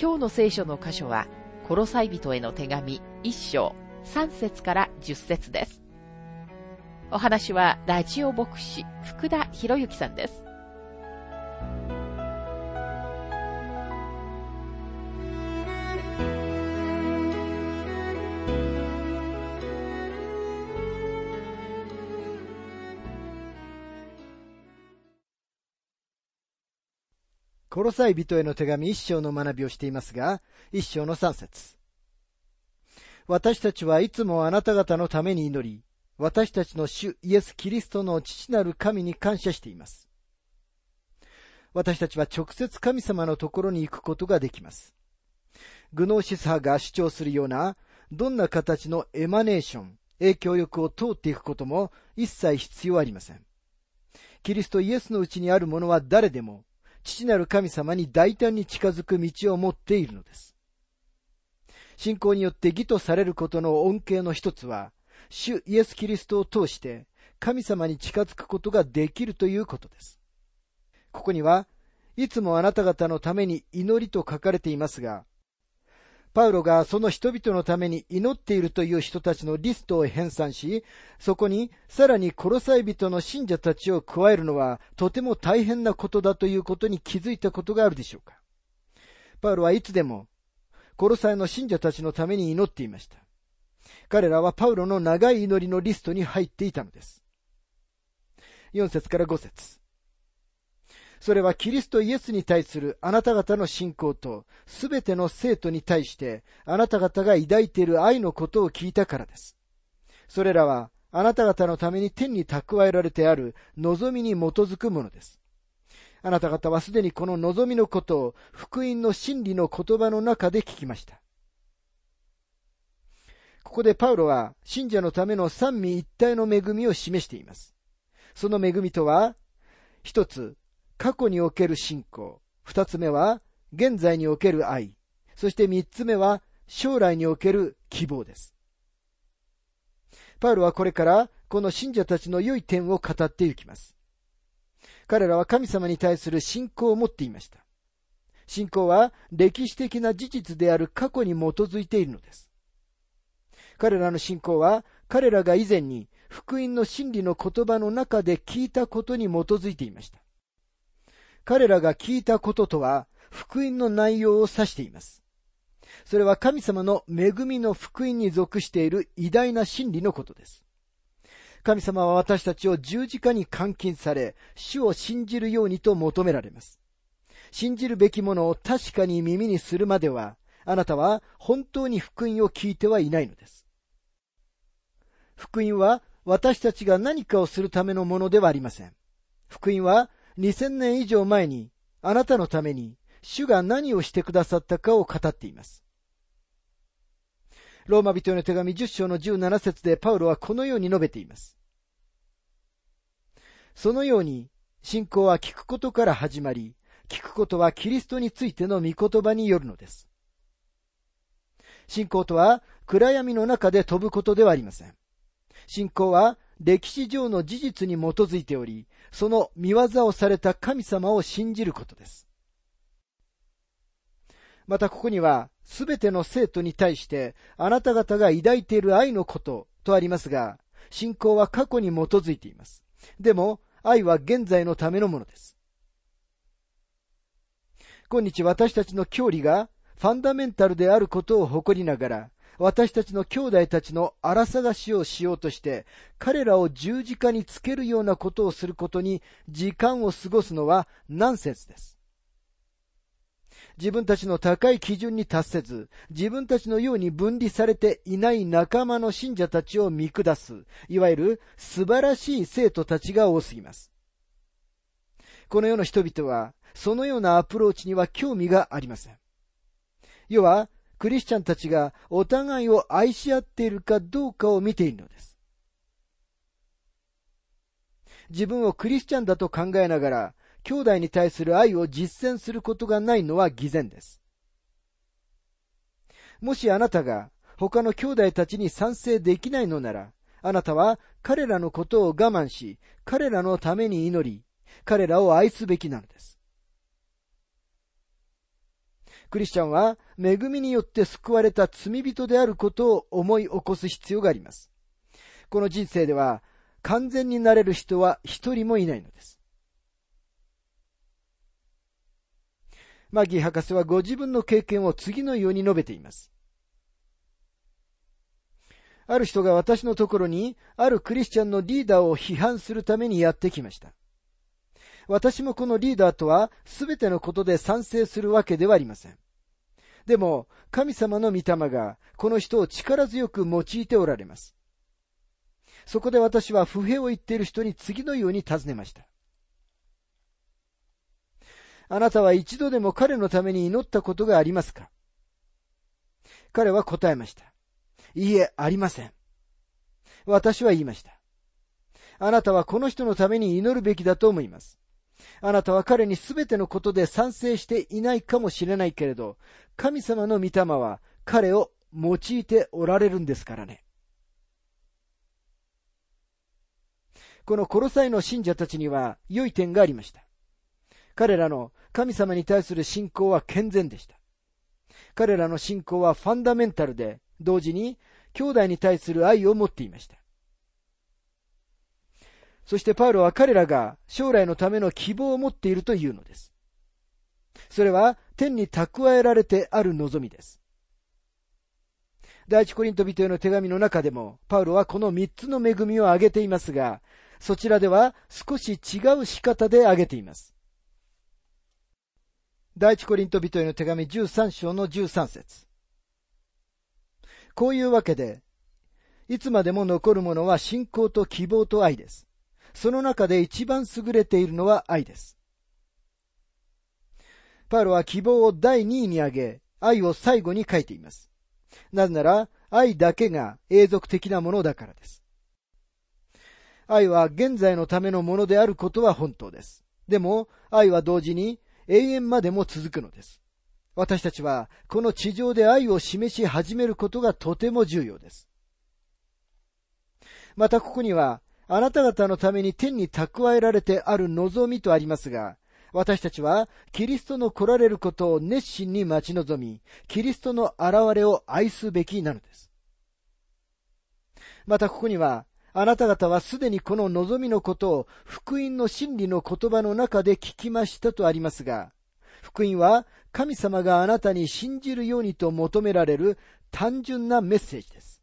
今日の聖書の箇所は、コロサイ人への手紙一章三節から十節です。お話はラジオ牧師福田博之さんです。ロサイ人への手紙一章の学びをしていますが、一章の三節。私たちはいつもあなた方のために祈り、私たちの主イエス・キリストの父なる神に感謝しています。私たちは直接神様のところに行くことができます。グノーシス派が主張するような、どんな形のエマネーション、影響力を通っていくことも一切必要ありません。キリストイエスのうちにあるものは誰でも、父なる神様に大胆に近づく道を持っているのです。信仰によって義とされることの恩恵の一つは、主イエス・キリストを通して神様に近づくことができるということです。ここには、いつもあなた方のために祈りと書かれていますが、パウロがその人々のために祈っているという人たちのリストを編纂し、そこにさらに殺さい人の信者たちを加えるのはとても大変なことだということに気づいたことがあるでしょうか。パウロはいつでも殺さいの信者たちのために祈っていました。彼らはパウロの長い祈りのリストに入っていたのです。4節から5節それはキリストイエスに対するあなた方の信仰と、すべての生徒に対して、あなた方が抱いている愛のことを聞いたからです。それらは、あなた方のために天に蓄えられてある望みに基づくものです。あなた方はすでにこの望みのことを福音の真理の言葉の中で聞きました。ここでパウロは信者のための三位一体の恵みを示しています。その恵みとは、一つ、過去における信仰。二つ目は、現在における愛。そして三つ目は、将来における希望です。パウロはこれから、この信者たちの良い点を語っていきます。彼らは神様に対する信仰を持っていました。信仰は歴史的な事実である過去に基づいているのです。彼らの信仰は彼らが以前に福音の真理の言葉の中で聞いたことに基づいていました。彼らが聞いたこととは、福音の内容を指しています。それは神様の恵みの福音に属している偉大な真理のことです。神様は私たちを十字架に監禁され、主を信じるようにと求められます。信じるべきものを確かに耳にするまでは、あなたは本当に福音を聞いてはいないのです。福音は私たちが何かをするためのものではありません。福音は2000年以上前にあなたのために主が何をしてくださったかを語っています。ローマ人への手紙10章の17節でパウロはこのように述べています。そのように信仰は聞くことから始まり、聞くことはキリストについての御言葉によるのです。信仰とは暗闇の中で飛ぶことではありません。信仰は歴史上の事実に基づいており、その見業をされた神様を信じることです。またここには、すべての生徒に対して、あなた方が抱いている愛のこととありますが、信仰は過去に基づいています。でも、愛は現在のためのものです。今日私たちの教理がファンダメンタルであることを誇りながら、私たちの兄弟たちの荒探しをしようとして、彼らを十字架につけるようなことをすることに時間を過ごすのはナンセンスです。自分たちの高い基準に達せず、自分たちのように分離されていない仲間の信者たちを見下す、いわゆる素晴らしい生徒たちが多すぎます。この世の人々は、そのようなアプローチには興味がありません。要は、クリスチャンたちがお互いを愛し合っているかどうかを見ているのです。自分をクリスチャンだと考えながら、兄弟に対する愛を実践することがないのは偽善です。もしあなたが他の兄弟たちに賛成できないのなら、あなたは彼らのことを我慢し、彼らのために祈り、彼らを愛すべきなのです。クリスチャンは恵みによって救われた罪人であることを思い起こす必要があります。この人生では完全になれる人は一人もいないのです。マギー博士はご自分の経験を次のように述べています。ある人が私のところに、あるクリスチャンのリーダーを批判するためにやってきました。私もこのリーダーとは全てのことで賛成するわけではありません。でも、神様の御霊がこの人を力強く用いておられます。そこで私は不平を言っている人に次のように尋ねました。あなたは一度でも彼のために祈ったことがありますか？彼は答えました。いいえ、ありません。私は言いました。あなたはこの人のために祈るべきだと思います。あなたは彼にすべてのことで賛成していないかもしれないけれど、神様の御霊は彼を用いておられるんですからね。このコロサイの信者たちには良い点がありました。彼らの神様に対する信仰は健全でした。彼らの信仰はファンダメンタルで、同時に兄弟に対する愛を持っていました。そしてパウロは彼らが将来のための希望を持っているというのです。それは天に蓄えられてある望みです。第一コリント人への手紙の中でも、パウロはこの三つの恵みを挙げていますが、そちらでは少し違う仕方で挙げています。第一コリント人への手紙13章の13節こういうわけで、いつまでも残るものは信仰と希望と愛です。その中で一番優れているのは愛です。パウロは希望を第2位に挙げ、愛を最後に書いています。なぜなら、愛だけが永続的なものだからです。愛は現在のためのものであることは本当です。でも、愛は同時に永遠までも続くのです。私たちはこの地上で愛を示し始めることがとても重要です。またここには、あなた方のために天に蓄えられてある望みとありますが、私たちはキリストの来られることを熱心に待ち望み、キリストの現れを愛すべきなのです。またここには、あなた方はすでにこの望みのことを福音の真理の言葉の中で聞きましたとありますが、福音は神様があなたに信じるようにと求められる単純なメッセージです。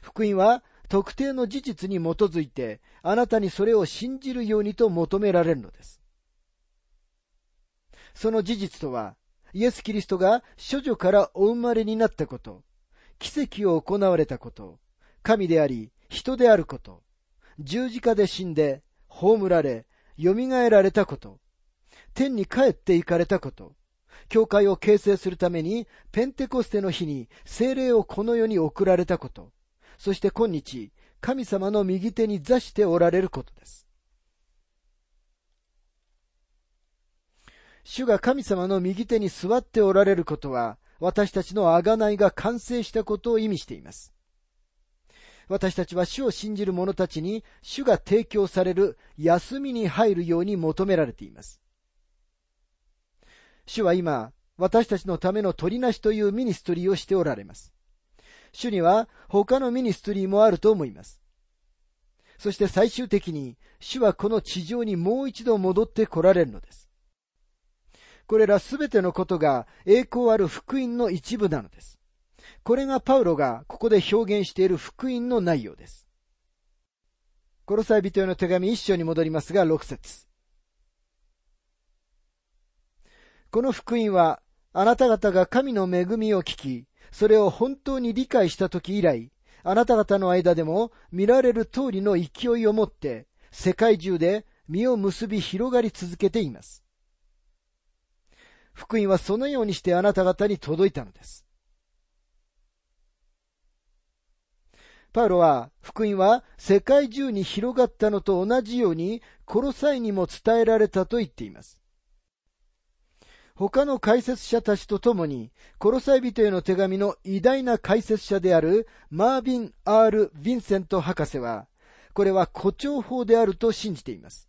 福音は特定の事実に基づいてあなたにそれを信じるようにと求められるのです。その事実とは、イエス・キリストが処女からお生まれになったこと、奇跡を行われたこと、神であり、人であること、十字架で死んで、葬られ、蘇られたこと、天に帰って行かれたこと、教会を形成するためにペンテコステの日に精霊をこの世に送られたこと、そして今日、神様の右手に座しておられることです。主が神様の右手に座っておられることは、私たちの贖いが完成したことを意味しています。私たちは主を信じる者たちに主が提供される休みに入るように求められています。主は今、私たちのための取りなしという ministry をしておられます。主には他の ministry もあると思います。そして最終的に主はこの地上にもう一度戻って来られるのです。これらすべてのことが栄光ある福音の一部なのです。これがパウロがここで表現している福音の内容です。コロサイ人への手紙一章に戻りますが、6節この福音は、あなた方が神の恵みを聞き、それを本当に理解した時以来、あなた方の間でも見られる通りの勢いを持って、世界中で実を結び広がり続けています。福音はそのようにしてあなた方に届いたのです。パウロは、福音は世界中に広がったのと同じように、コロサイにも伝えられたと言っています。他の解説者たちと共に、コロサイ人への手紙の偉大な解説者であるマービン・アール・ヴィンセント博士は、これは誇張法であると信じています。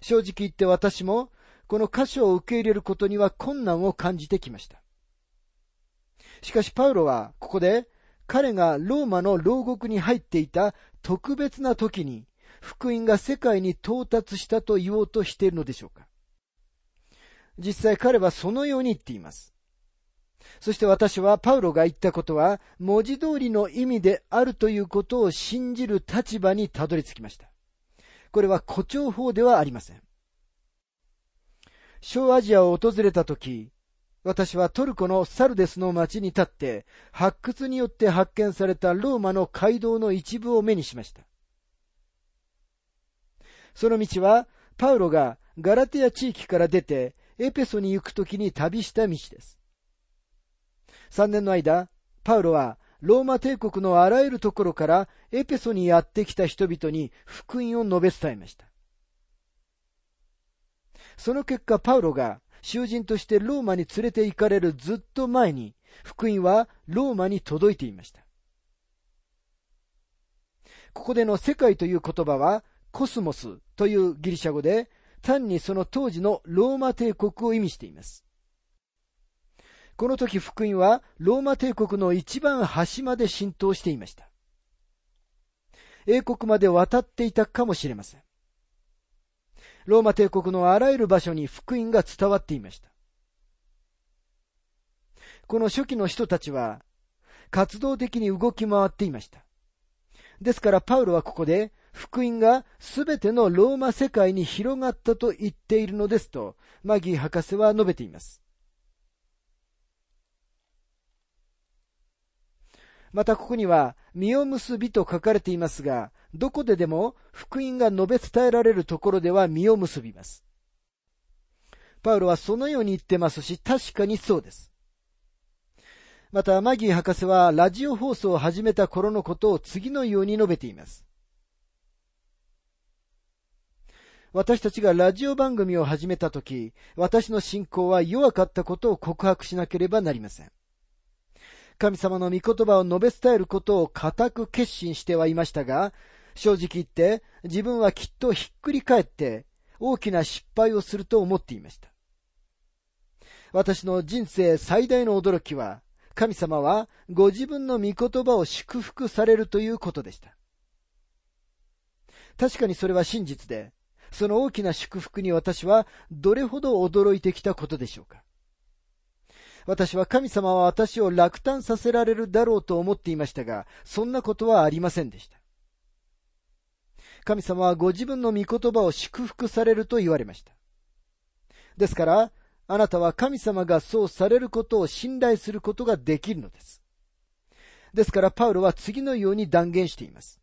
正直言って私も、この箇所を受け入れることには困難を感じてきました。しかしパウロは、ここで、彼がローマの牢獄に入っていた特別な時に、福音が世界に到達したと言おうとしているのでしょうか。実際彼はそのように言っています。そして私はパウロが言ったことは文字通りの意味であるということを信じる立場にたどり着きました。これは誇張法ではありません。小アジアを訪れたとき、私はトルコのサルデスの町に立って、発掘によって発見されたローマの街道の一部を目にしました。その道は、パウロがガラテア地域から出て、エペソに行くときに旅した道です。3年の間、パウロはローマ帝国のあらゆるところからエペソにやってきた人々に福音を述べ伝えました。その結果、パウロが囚人としてローマに連れて行かれるずっと前に、福音はローマに届いていました。ここでの世界という言葉は、コスモスというギリシャ語で、単にその当時のローマ帝国を意味しています。この時福音はローマ帝国の一番端まで浸透していました。英国まで渡っていたかもしれません。ローマ帝国のあらゆる場所に福音が伝わっていました。この初期の人たちは活動的に動き回っていました。ですからパウロはここで福音がすべてのローマ世界に広がったと言っているのですと、マギー博士は述べています。またここには、実を結びと書かれていますが、どこででも福音が述べ伝えられるところでは実を結びます。パウロはそのように言ってますし、確かにそうです。また、マギー博士はラジオ放送を始めた頃のことを次のように述べています。私たちがラジオ番組を始めたとき、私の信仰は弱かったことを告白しなければなりません。神様の御言葉を述べ伝えることを固く決心してはいましたが、正直言って自分はきっとひっくり返って大きな失敗をすると思っていました。私の人生最大の驚きは、神様はご自分の御言葉を祝福されるということでした。確かにそれは真実で、その大きな祝福に私はどれほど驚いてきたことでしょうか。私は神様は私を落胆させられるだろうと思っていましたが、そんなことはありませんでした。神様はご自分の御言葉を祝福されると言われました。ですから、あなたは神様がそうされることを信頼することができるのです。ですから、パウロは次のように断言しています。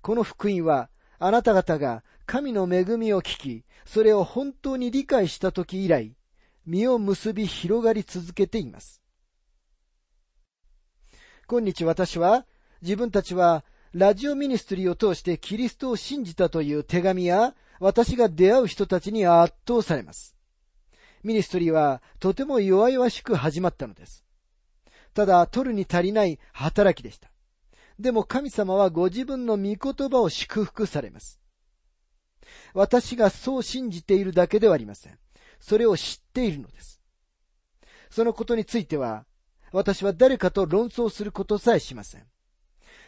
この福音は、あなた方が神の恵みを聞き、それを本当に理解した時以来、実を結び広がり続けています。今日私は、自分たちはラジオミニストリーを通してキリストを信じたという手紙や、私が出会う人たちに圧倒されます。ミニストリーはとても弱々しく始まったのです。ただ、取るに足りない働きでした。でも神様はご自分の御言葉を祝福されます。私がそう信じているだけではありません。それを知っているのです。そのことについては、私は誰かと論争することさえしません。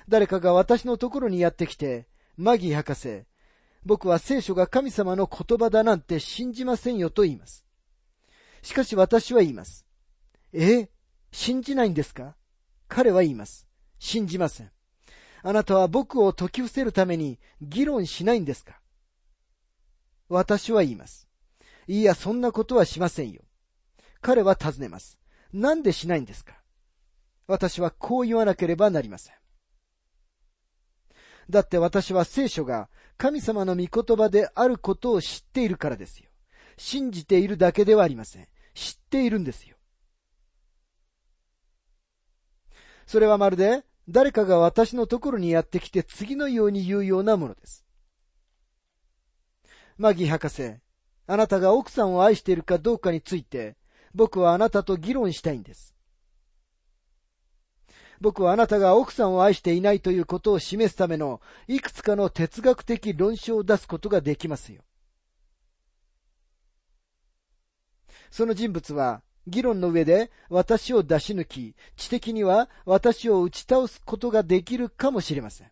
誰かが私のところにやってきて、マギー博士、僕は聖書が神様の言葉だなんて信じませんよと言います。しかし私は言います。え信じないんですか？彼は言います。信じません。あなたは僕を解き伏せるために議論しないんですか？私は言います。いや、そんなことはしませんよ。彼は尋ねます。なんでしないんですか？私はこう言わなければなりません。だって私は聖書が神様の御言葉であることを知っているからですよ。信じているだけではありません。知っているんですよ。それはまるで誰かが私のところにやってきて次のように言うようなものです。マギ博士、あなたが奥さんを愛しているかどうかについて、僕はあなたと議論したいんです。僕はあなたが奥さんを愛していないということを示すためのいくつかの哲学的論証を出すことができますよ。その人物は議論の上で私を出し抜き、知的には私を打ち倒すことができるかもしれません。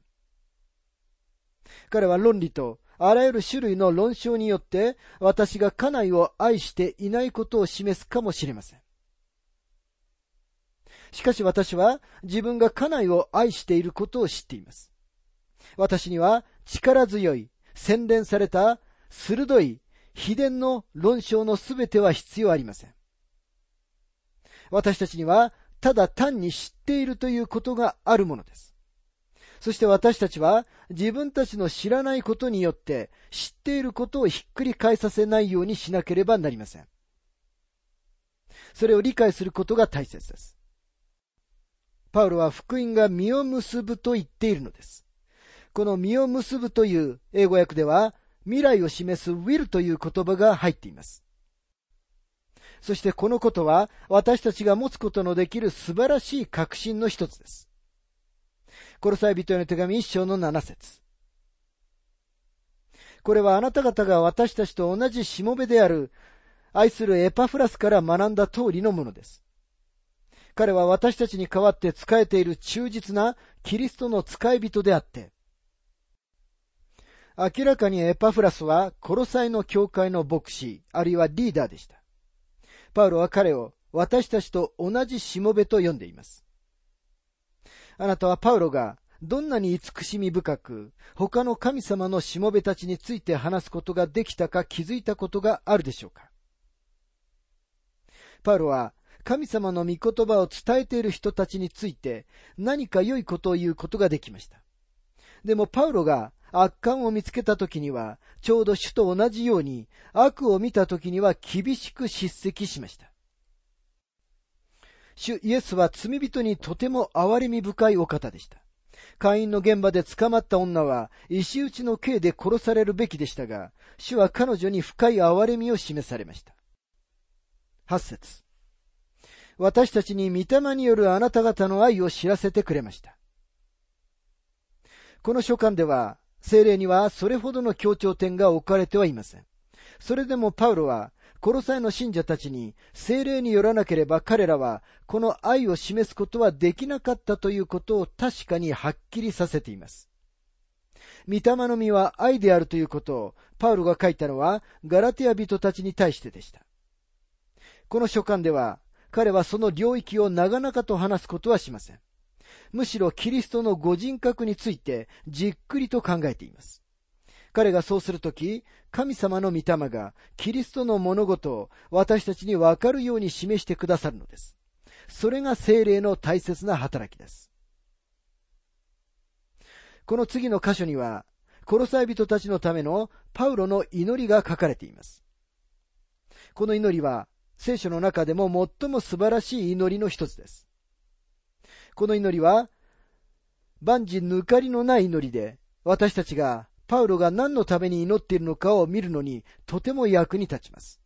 彼は論理とあらゆる種類の論証によって私が家内を愛していないことを示すかもしれません。しかし私は自分が家内を愛していることを知っています。私には力強い、洗練された、鋭い、秘伝の論証のすべては必要ありません。私たちにはただ単に知っているということがあるものです。そして私たちは自分たちの知らないことによって知っていることをひっくり返させないようにしなければなりません。それを理解することが大切です。パウロは福音が実を結ぶと言っているのです。この実を結ぶという英語訳では未来を示す will という言葉が入っています。そしてこのことは私たちが持つことのできる素晴らしい確信の一つです。コロサイ人への手紙一章の七節これはあなた方が私たちと同じしもべである愛するエパフラスから学んだ通りのものです。彼は私たちに代わって仕えている忠実なキリストの使い人であって、明らかにエパフラスはコロサイの教会の牧師、あるいはリーダーでした。パウロは彼を私たちと同じしもべと呼んでいます。あなたはパウロがどんなに慈しみ深く他の神様のしもべたちについて話すことができたか気づいたことがあるでしょうかパウロは神様の御言葉を伝えている人たちについて何か良いことを言うことができました。でもパウロが悪感を見つけた時には、ちょうど主と同じように、悪を見た時には厳しく叱責しました。主イエスは罪人にとても憐れみ深いお方でした。会員の現場で捕まった女は石打ちの刑で殺されるべきでしたが、主は彼女に深い憐れみを示されました。八節私たちに御霊によるあなた方の愛を知らせてくれました。この書簡では、精霊にはそれほどの強調点が置かれてはいません。それでもパウロは、コロサイの信者たちに精霊によらなければ彼らはこの愛を示すことはできなかったということを確かにはっきりさせています。御霊の実は愛であるということをパウロが書いたのはガラテヤ人たちに対してでした。この書簡では彼はその領域を長々と話すことはしません。むしろキリストのご人格についてじっくりと考えています。彼がそうするとき、神様の御霊がキリストの物事を私たちにわかるように示してくださるのです。それが精霊の大切な働きです。この次の箇所には、コロサイ人たちのためのパウロの祈りが書かれています。この祈りは聖書の中でも最も素晴らしい祈りの一つです。この祈りは、万事抜かりのない祈りで、私たちがパウロが何のために祈っているのかを見るのにとても役に立ちます。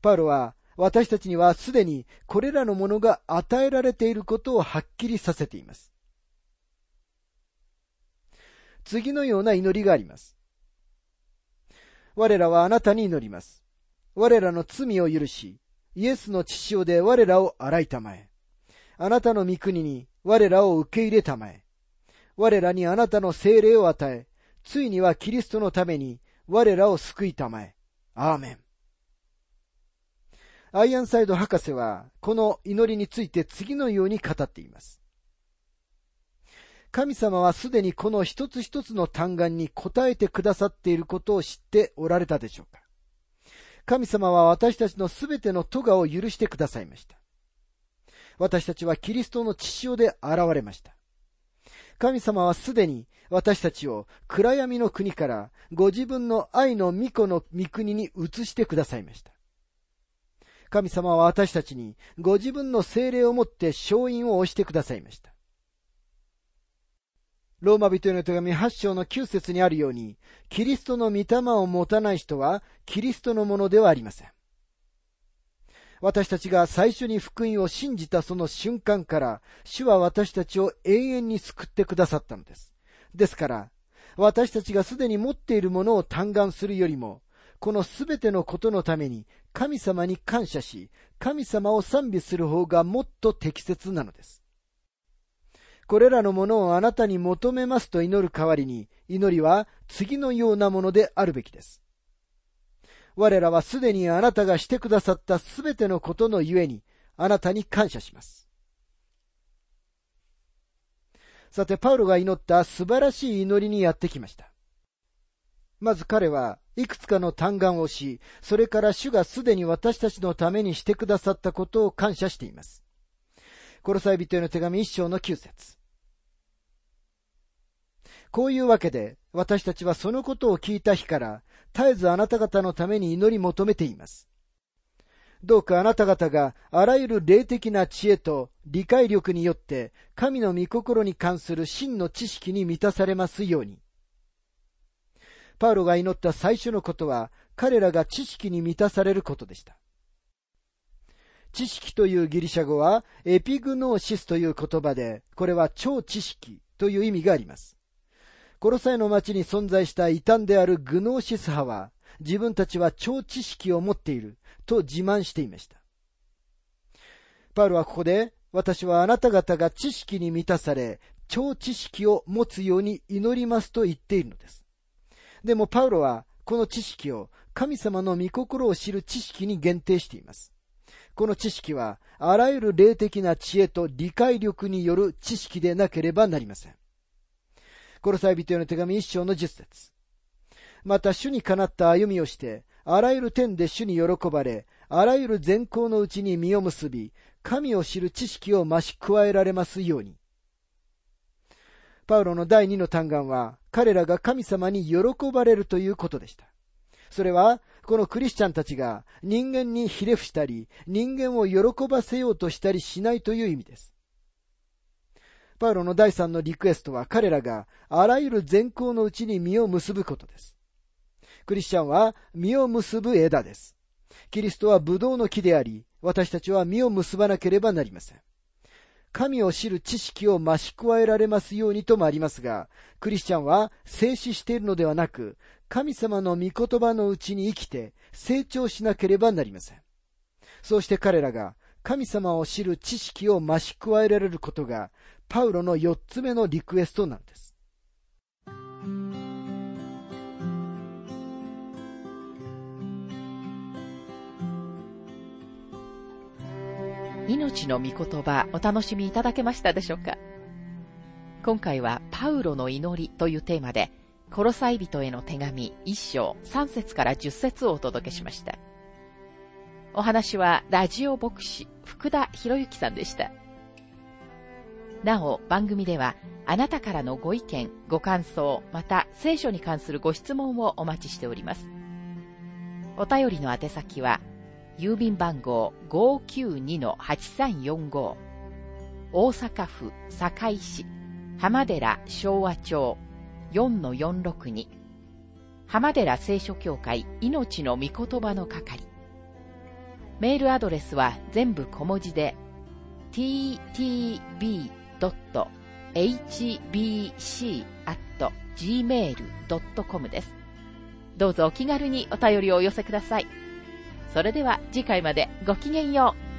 パウロは私たちにはすでにこれらのものが与えられていることをはっきりさせています。次のような祈りがあります。我らはあなたに祈ります。我らの罪を許し、イエスの血潮で我らを洗いたまえ。あなたの御国に我らを受け入れたまえ。我らにあなたの精霊を与え、ついにはキリストのために我らを救いたまえ。アーメン。アイアンサイド博士は、この祈りについて次のように語っています。神様はすでにこの一つ一つの単眼に答えてくださっていることを知っておられたでしょうか？神様は私たちのすべての咎を許してくださいました。私たちはキリストの血潮で現れました。神様はすでに私たちを暗闇の国からご自分の愛の御子の御国に移してくださいました。神様は私たちにご自分の精霊をもって勝因を押してくださいました。ローマ人への手紙8章の9節にあるように、キリストの御霊を持たない人はキリストのものではありません。私たちが最初に福音を信じたその瞬間から、主は私たちを永遠に救ってくださったのです。ですから、私たちがすでに持っているものを嘆願するよりも、このすべてのことのために神様に感謝し、神様を賛美する方がもっと適切なのです。これらのものをあなたに求めますと祈る代わりに、祈りは次のようなものであるべきです。我らはすでにあなたがしてくださったすべてのことのゆえに、あなたに感謝します。さて、パウロが祈った素晴らしい祈りにやってきました。まず彼はいくつかの嘆願をし、それから主がすでに私たちのためにしてくださったことを感謝しています。コロサイ人への手紙一章の九節こういうわけで、私たちはそのことを聞いた日から、絶えずあなた方のために祈り求めています。どうかあなた方があらゆる霊的な知恵と理解力によって神の御心に関する真の知識に満たされますように。パウロが祈った最初のことは彼らが知識に満たされることでした。知識というギリシャ語はエピグノーシスという言葉で、これは超知識という意味があります。コロサイの町に存在した異端であるグノーシス派は、自分たちは超知識を持っていると自慢していました。パウロはここで、私はあなた方が知識に満たされ、超知識を持つように祈りますと言っているのです。でもパウロは、この知識を神様の御心を知る知識に限定しています。この知識は、あらゆる霊的な知恵と理解力による知識でなければなりません。コロサイ人への手紙一章の十節また主にかなった歩みをして、あらゆる点で主に喜ばれ、あらゆる善行のうちに実を結び、神を知る知識を増し加えられますように。パウロの第二の嘆願は、彼らが神様に喜ばれるということでした。それは、このクリスチャンたちが人間にひれ伏したり、人間を喜ばせようとしたりしないという意味です。パウロの第三のリクエストは彼らがあらゆる善行のうちに実を結ぶことです。クリスチャンは実を結ぶ枝です。キリストはブドウの木であり、私たちは実を結ばなければなりません。神を知る知識を増し加えられますようにともありますが、クリスチャンは静止しているのではなく、神様の御言葉のうちに生きて成長しなければなりません。そうして彼らが神様を知る知識を増し加えられることがパウロの四つ目のリクエストなんです。命の御言葉お楽しみいただけましたでしょうか？今回はパウロの祈りというテーマで、コロサイ人への手紙一章三節から十節をお届けしました。お話はラジオ牧師福田博之さんでした。なお、番組では、あなたからのご意見、ご感想、また聖書に関するご質問をお待ちしております。お便りの宛先は、郵便番号592-8345大阪府堺市浜寺昭和町4-462浜寺聖書協会命の御言葉の係メールアドレスは全部小文字で ttb hbc.gmail.com です。どうぞお気軽にお便りをお寄せください。それでは次回までごきげんよう。